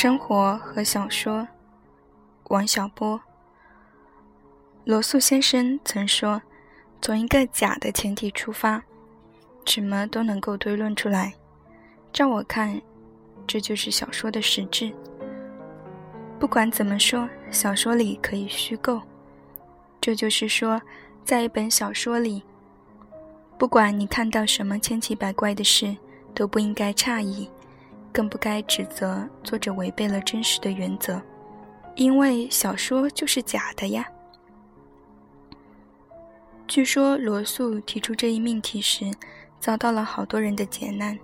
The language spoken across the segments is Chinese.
生活和小说，王小波。罗素先生曾说：“从一个假的前提出发，什么都能够推论出来。”照我看，这就是小说的实质。不管怎么说，小说里可以虚构。这就是说，在一本小说里，不管你看到什么千奇百怪的事，都不应该诧异。更不该指责作者违背了真实的原则，因为小说就是假的呀。据说罗素提出这一命题时，遭到了好多人的劫难。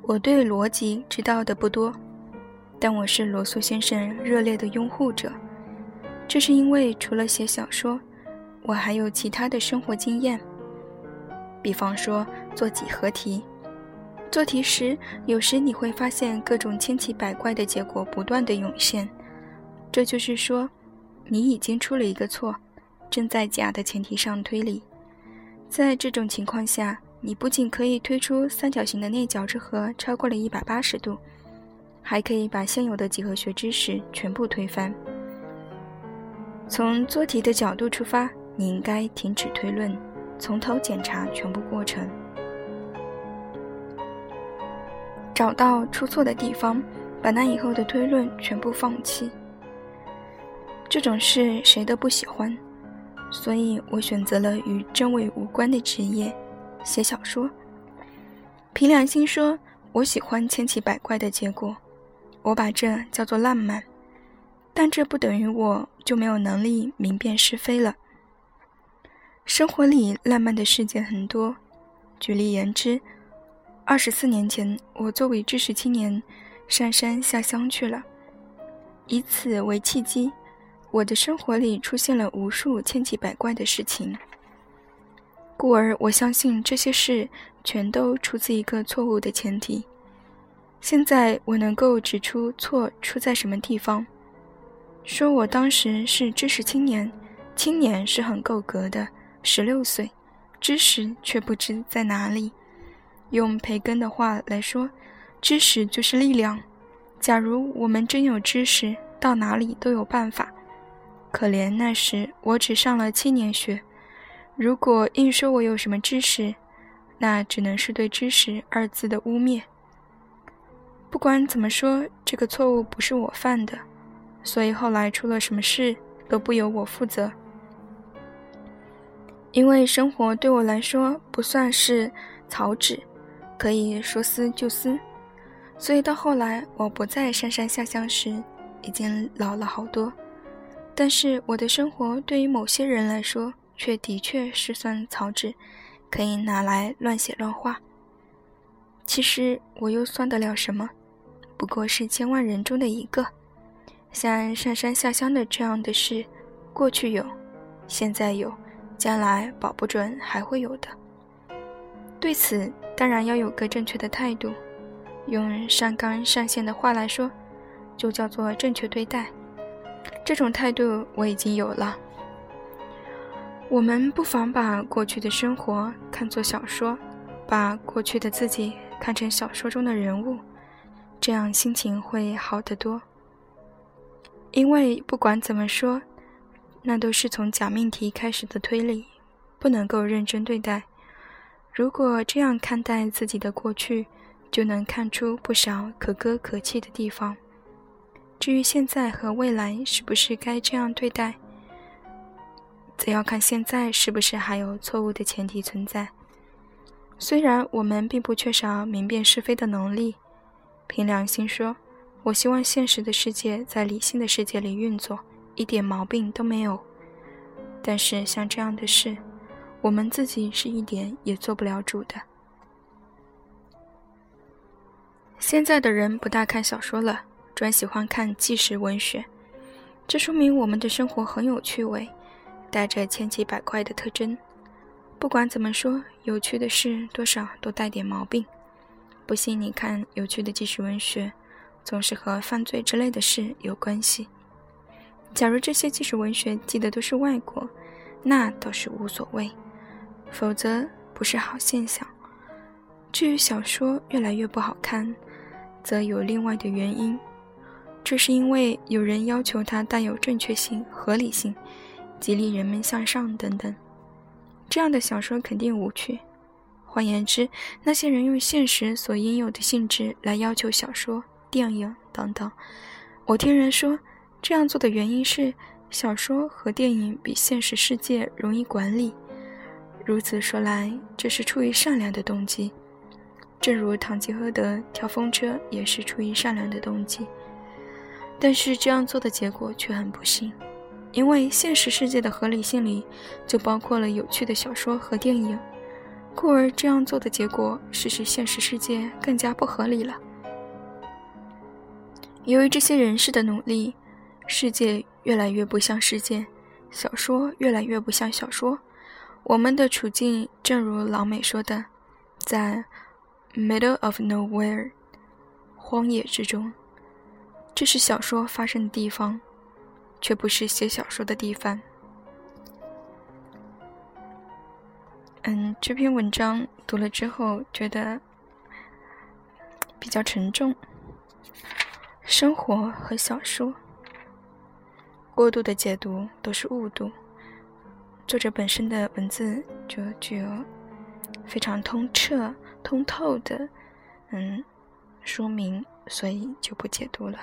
我对逻辑知道的不多，但我是罗素先生热烈的拥护者。这是因为除了写小说，我还有其他的生活经验，比方说做几何题。做题时，有时你会发现各种千奇百怪的结果不断的涌现，这就是说，你已经出了一个错，正在假的前提上推理。在这种情况下，你不仅可以推出三角形的内角之和超过了一百八十度，还可以把现有的几何学知识全部推翻。从做题的角度出发，你应该停止推论，从头检查全部过程。找到出错的地方，把那以后的推论全部放弃。这种事谁都不喜欢，所以我选择了与真伪无关的职业——写小说。凭良心说，我喜欢千奇百怪的结果，我把这叫做浪漫。但这不等于我就没有能力明辨是非了。生活里浪漫的事件很多，举例言之。二十四年前，我作为知识青年，上山下乡去了。以此为契机，我的生活里出现了无数千奇百怪的事情。故而，我相信这些事全都出自一个错误的前提。现在，我能够指出错出在什么地方。说我当时是知识青年，青年是很够格的，十六岁，知识却不知在哪里。用培根的话来说，知识就是力量。假如我们真有知识，到哪里都有办法。可怜那时我只上了七年学，如果硬说我有什么知识，那只能是对“知识”二字的污蔑。不管怎么说，这个错误不是我犯的，所以后来出了什么事都不由我负责。因为生活对我来说不算是草纸。可以说撕就撕，所以到后来我不再上山下乡时，已经老了好多。但是我的生活对于某些人来说，却的确是算草纸，可以拿来乱写乱画。其实我又算得了什么？不过是千万人中的一个。像上山下乡的这样的事，过去有，现在有，将来保不准还会有的。对此。当然要有个正确的态度，用上纲上线的话来说，就叫做正确对待。这种态度我已经有了。我们不妨把过去的生活看作小说，把过去的自己看成小说中的人物，这样心情会好得多。因为不管怎么说，那都是从假命题开始的推理，不能够认真对待。如果这样看待自己的过去，就能看出不少可歌可泣的地方。至于现在和未来是不是该这样对待，则要看现在是不是还有错误的前提存在。虽然我们并不缺少明辨是非的能力，凭良心说，我希望现实的世界在理性的世界里运作，一点毛病都没有。但是像这样的事，我们自己是一点也做不了主的。现在的人不大看小说了，专喜欢看纪实文学，这说明我们的生活很有趣味，带着千奇百怪的特征。不管怎么说，有趣的事多少都带点毛病。不信你看，有趣的纪实文学总是和犯罪之类的事有关系。假如这些纪实文学记的都是外国，那倒是无所谓。否则不是好现象。至于小说越来越不好看，则有另外的原因。这是因为有人要求它带有正确性、合理性，激励人们向上等等。这样的小说肯定无趣。换言之，那些人用现实所应有的性质来要求小说、电影等等。我听人说，这样做的原因是小说和电影比现实世界容易管理。如此说来，这是出于善良的动机。正如堂吉诃德跳风车也是出于善良的动机。但是这样做的结果却很不幸，因为现实世界的合理性里就包括了有趣的小说和电影，故而这样做的结果是使现实世界更加不合理了。由于这些人士的努力，世界越来越不像世界，小说越来越不像小说。我们的处境正如老美说的，在 “middle of nowhere” 荒野之中。这是小说发生的地方，却不是写小说的地方。嗯，这篇文章读了之后觉得比较沉重。生活和小说过度的解读都是误读，作者本身的文字就具有非常通彻、通透的嗯说明，所以就不解读了。